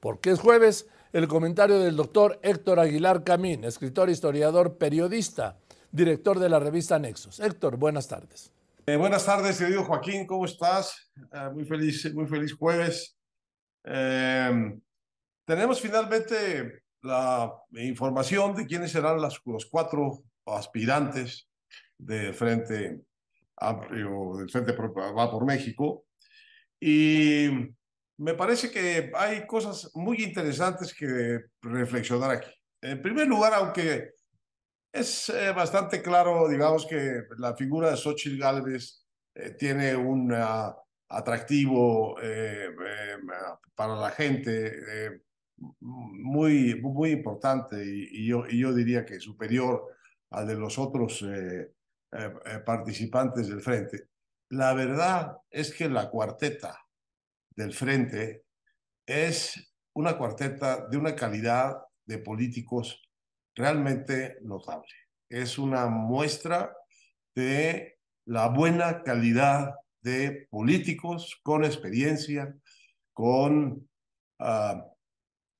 Porque es jueves, el comentario del doctor Héctor Aguilar Camín, escritor, historiador, periodista, director de la revista Nexos. Héctor, buenas tardes. Eh, buenas tardes, querido Joaquín, ¿cómo estás? Eh, muy feliz, muy feliz jueves. Eh, tenemos finalmente la información de quiénes serán los cuatro aspirantes del Frente Amplio, del Frente Va por México. Y me parece que hay cosas muy interesantes que reflexionar aquí. En primer lugar, aunque es eh, bastante claro, digamos, que la figura de Xochitl Gálvez eh, tiene un atractivo eh, para la gente muy, muy importante y, yo, y yo diría que superior al de los otros participantes del frente. La verdad es que la cuarteta del frente es una cuarteta de una calidad de políticos realmente notable. Es una muestra de la buena calidad de políticos con experiencia, con, ah,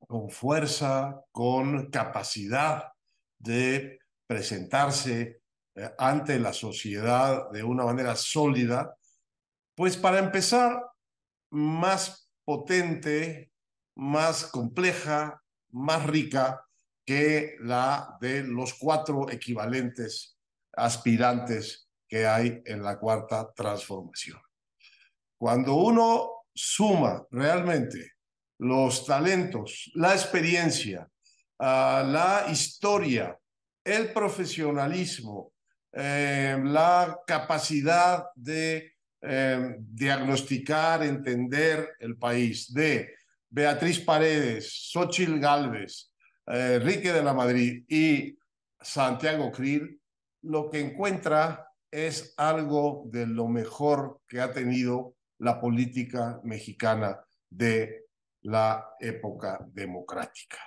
con fuerza, con capacidad de presentarse eh, ante la sociedad de una manera sólida, pues para empezar, más potente, más compleja, más rica que la de los cuatro equivalentes aspirantes que hay en la cuarta transformación. Cuando uno suma realmente los talentos, la experiencia, ah, la historia, el profesionalismo, eh, la capacidad de eh, diagnosticar, entender el país de Beatriz Paredes, Xochil Gálvez, eh, Enrique de la Madrid y Santiago Krill, lo que encuentra es algo de lo mejor que ha tenido la política mexicana de la época democrática.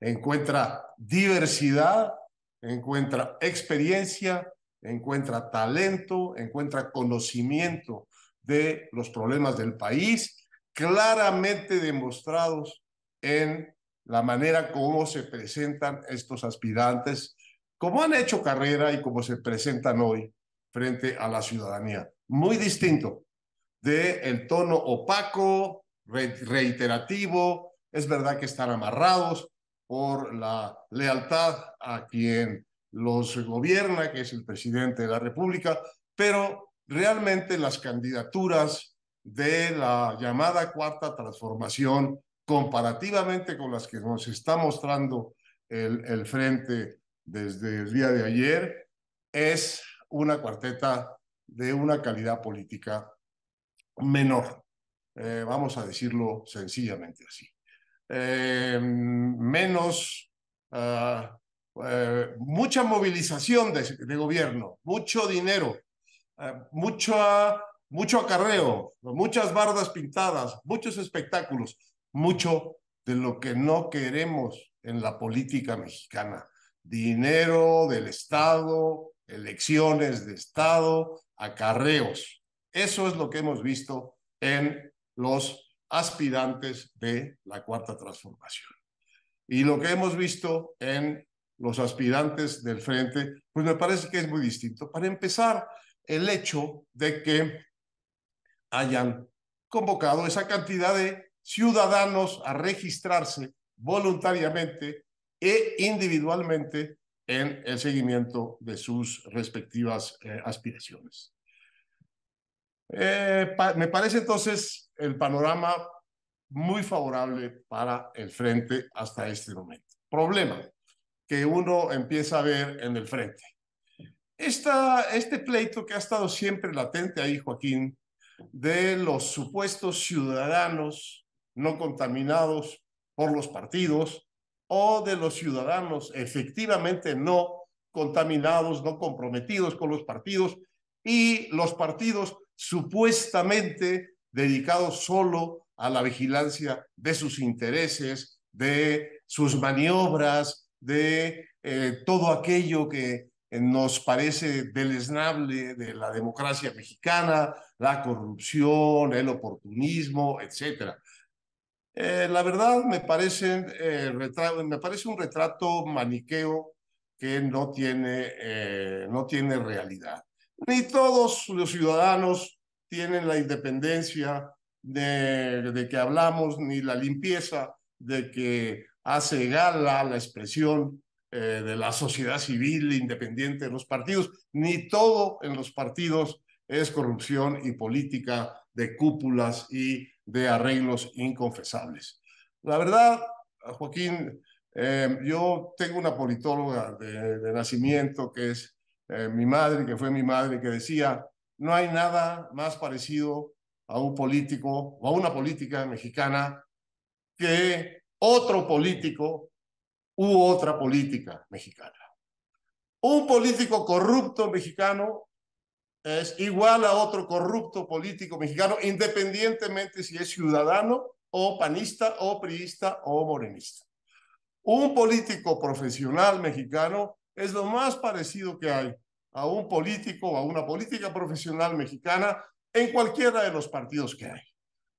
Encuentra diversidad, encuentra experiencia, encuentra talento, encuentra conocimiento de los problemas del país, claramente demostrados en la manera como se presentan estos aspirantes, como han hecho carrera y como se presentan hoy frente a la ciudadanía. Muy distinto de el tono opaco, reiterativo, es verdad que están amarrados por la lealtad a quien los gobierna, que es el presidente de la República, pero realmente las candidaturas de la llamada cuarta transformación, comparativamente con las que nos está mostrando el, el frente desde el día de ayer, es una cuarteta de una calidad política menor. Eh, vamos a decirlo sencillamente así. Eh, menos ah, eh, mucha movilización de, gobierno, mucho dinero, eh, mucho, mucho acarreo, muchas bardas pintadas, muchos espectáculos, mucho de lo que no queremos en la política mexicana. Dinero del Estado, elecciones de Estado, acarreos. Eso es lo que hemos visto en los aspirantes de la cuarta transformación. Y lo que hemos visto en los aspirantes del frente, pues me parece que es muy distinto. Para empezar, el hecho de que hayan convocado esa cantidad de ciudadanos a registrarse voluntariamente e individualmente en el seguimiento de sus respectivas eh, aspiraciones. Eh, me parece entonces el panorama muy favorable para el frente hasta este momento. Problema que uno empieza a ver en el frente. Esta, este pleito que ha estado siempre latente ahí, Joaquín, de los supuestos ciudadanos no contaminados por los partidos o de los ciudadanos efectivamente no contaminados, no comprometidos con los partidos y los partidos supuestamente dedicados solo a la vigilancia de sus intereses, de sus maniobras, de eh, todo aquello que nos parece deleznable de la democracia mexicana, la corrupción, el oportunismo, etc. Eh, la verdad me parece, eh, me parece un retrato maniqueo que no tiene, eh, no tiene realidad. Ni todos los ciudadanos tienen la independencia de, de que hablamos, ni la limpieza de que hace gala la expresión de la sociedad civil independiente de los partidos, ni todo en los partidos es corrupción y política de cúpulas y de arreglos inconfesables. La verdad, Joaquín, eh, yo tengo una politóloga de, nacimiento que es eh, mi madre, que fue mi madre, que decía, no hay nada más parecido a un político o a una política mexicana que otro político u otra política mexicana. Un político corrupto mexicano es igual a otro corrupto político mexicano, independientemente si es ciudadano o panista o priista o morenista. Un político profesional mexicano es lo más parecido que hay a un político o a una política profesional mexicana en cualquiera de los partidos que hay.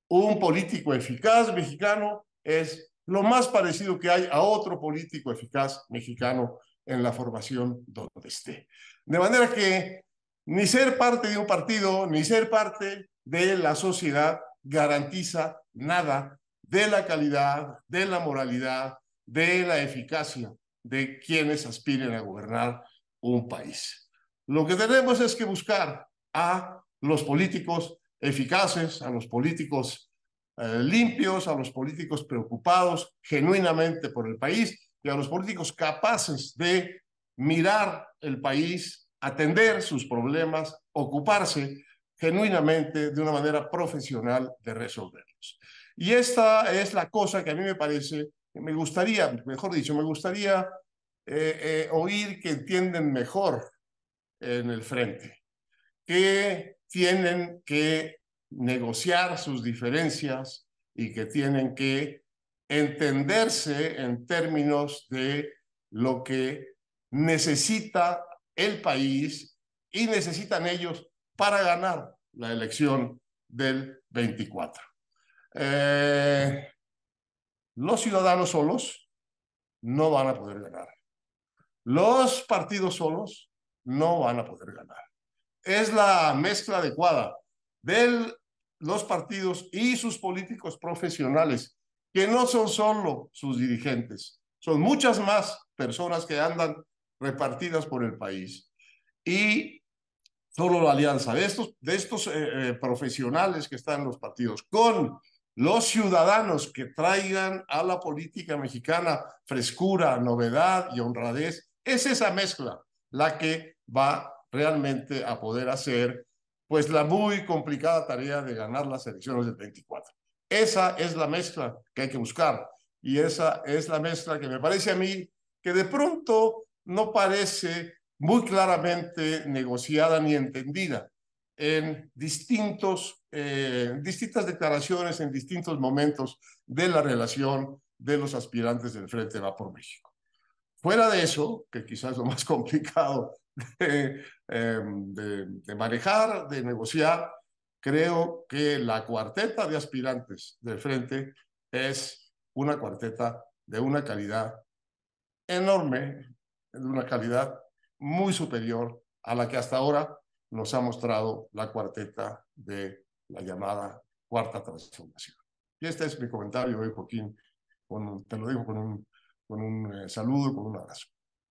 Un político eficaz mexicano es lo más parecido que hay a otro político eficaz mexicano en la formación donde esté. De manera que ni ser parte de un partido, ni ser parte de la sociedad garantiza nada de la calidad, de la moralidad, de la eficacia de quienes aspiren a gobernar un país. Lo que tenemos es que buscar a los políticos eficaces, a los políticos eh, limpios, a los políticos preocupados genuinamente por el país y a los políticos capaces de mirar el país atender sus problemas, ocuparse genuinamente de una manera profesional de resolverlos. Y esta es la cosa que a mí me parece, me gustaría, mejor dicho, me gustaría eh, eh, oír que entienden mejor en el frente, que tienen que negociar sus diferencias y que tienen que entenderse en términos de lo que necesita el país y necesitan ellos para ganar la elección del 24. Eh, los ciudadanos solos no van a poder ganar. Los partidos solos no van a poder ganar. Es la mezcla adecuada de los partidos y sus políticos profesionales, que no son solo sus dirigentes, son muchas más personas que andan repartidas por el país. Y solo la alianza de estos, de estos eh, eh, profesionales que están en los partidos con los ciudadanos que traigan a la política mexicana frescura, novedad y honradez, es esa mezcla la que va realmente a poder hacer pues la muy complicada tarea de ganar las elecciones del 24. Esa es la mezcla que hay que buscar y esa es la mezcla que me parece a mí que de pronto no parece muy claramente negociada ni entendida en distintos, eh, distintas declaraciones en distintos momentos de la relación de los aspirantes del Frente Va por México. Fuera de eso, que quizás lo más complicado de, em, de manejar, de negociar, creo que la cuarteta de aspirantes del Frente es una cuarteta de una calidad enorme, de una calidad muy superior a la que hasta ahora nos ha mostrado la cuarteta de la llamada cuarta transformación. Y este es mi comentario hoy, Joaquín. te lo digo con un, con un eh, saludo, con un abrazo.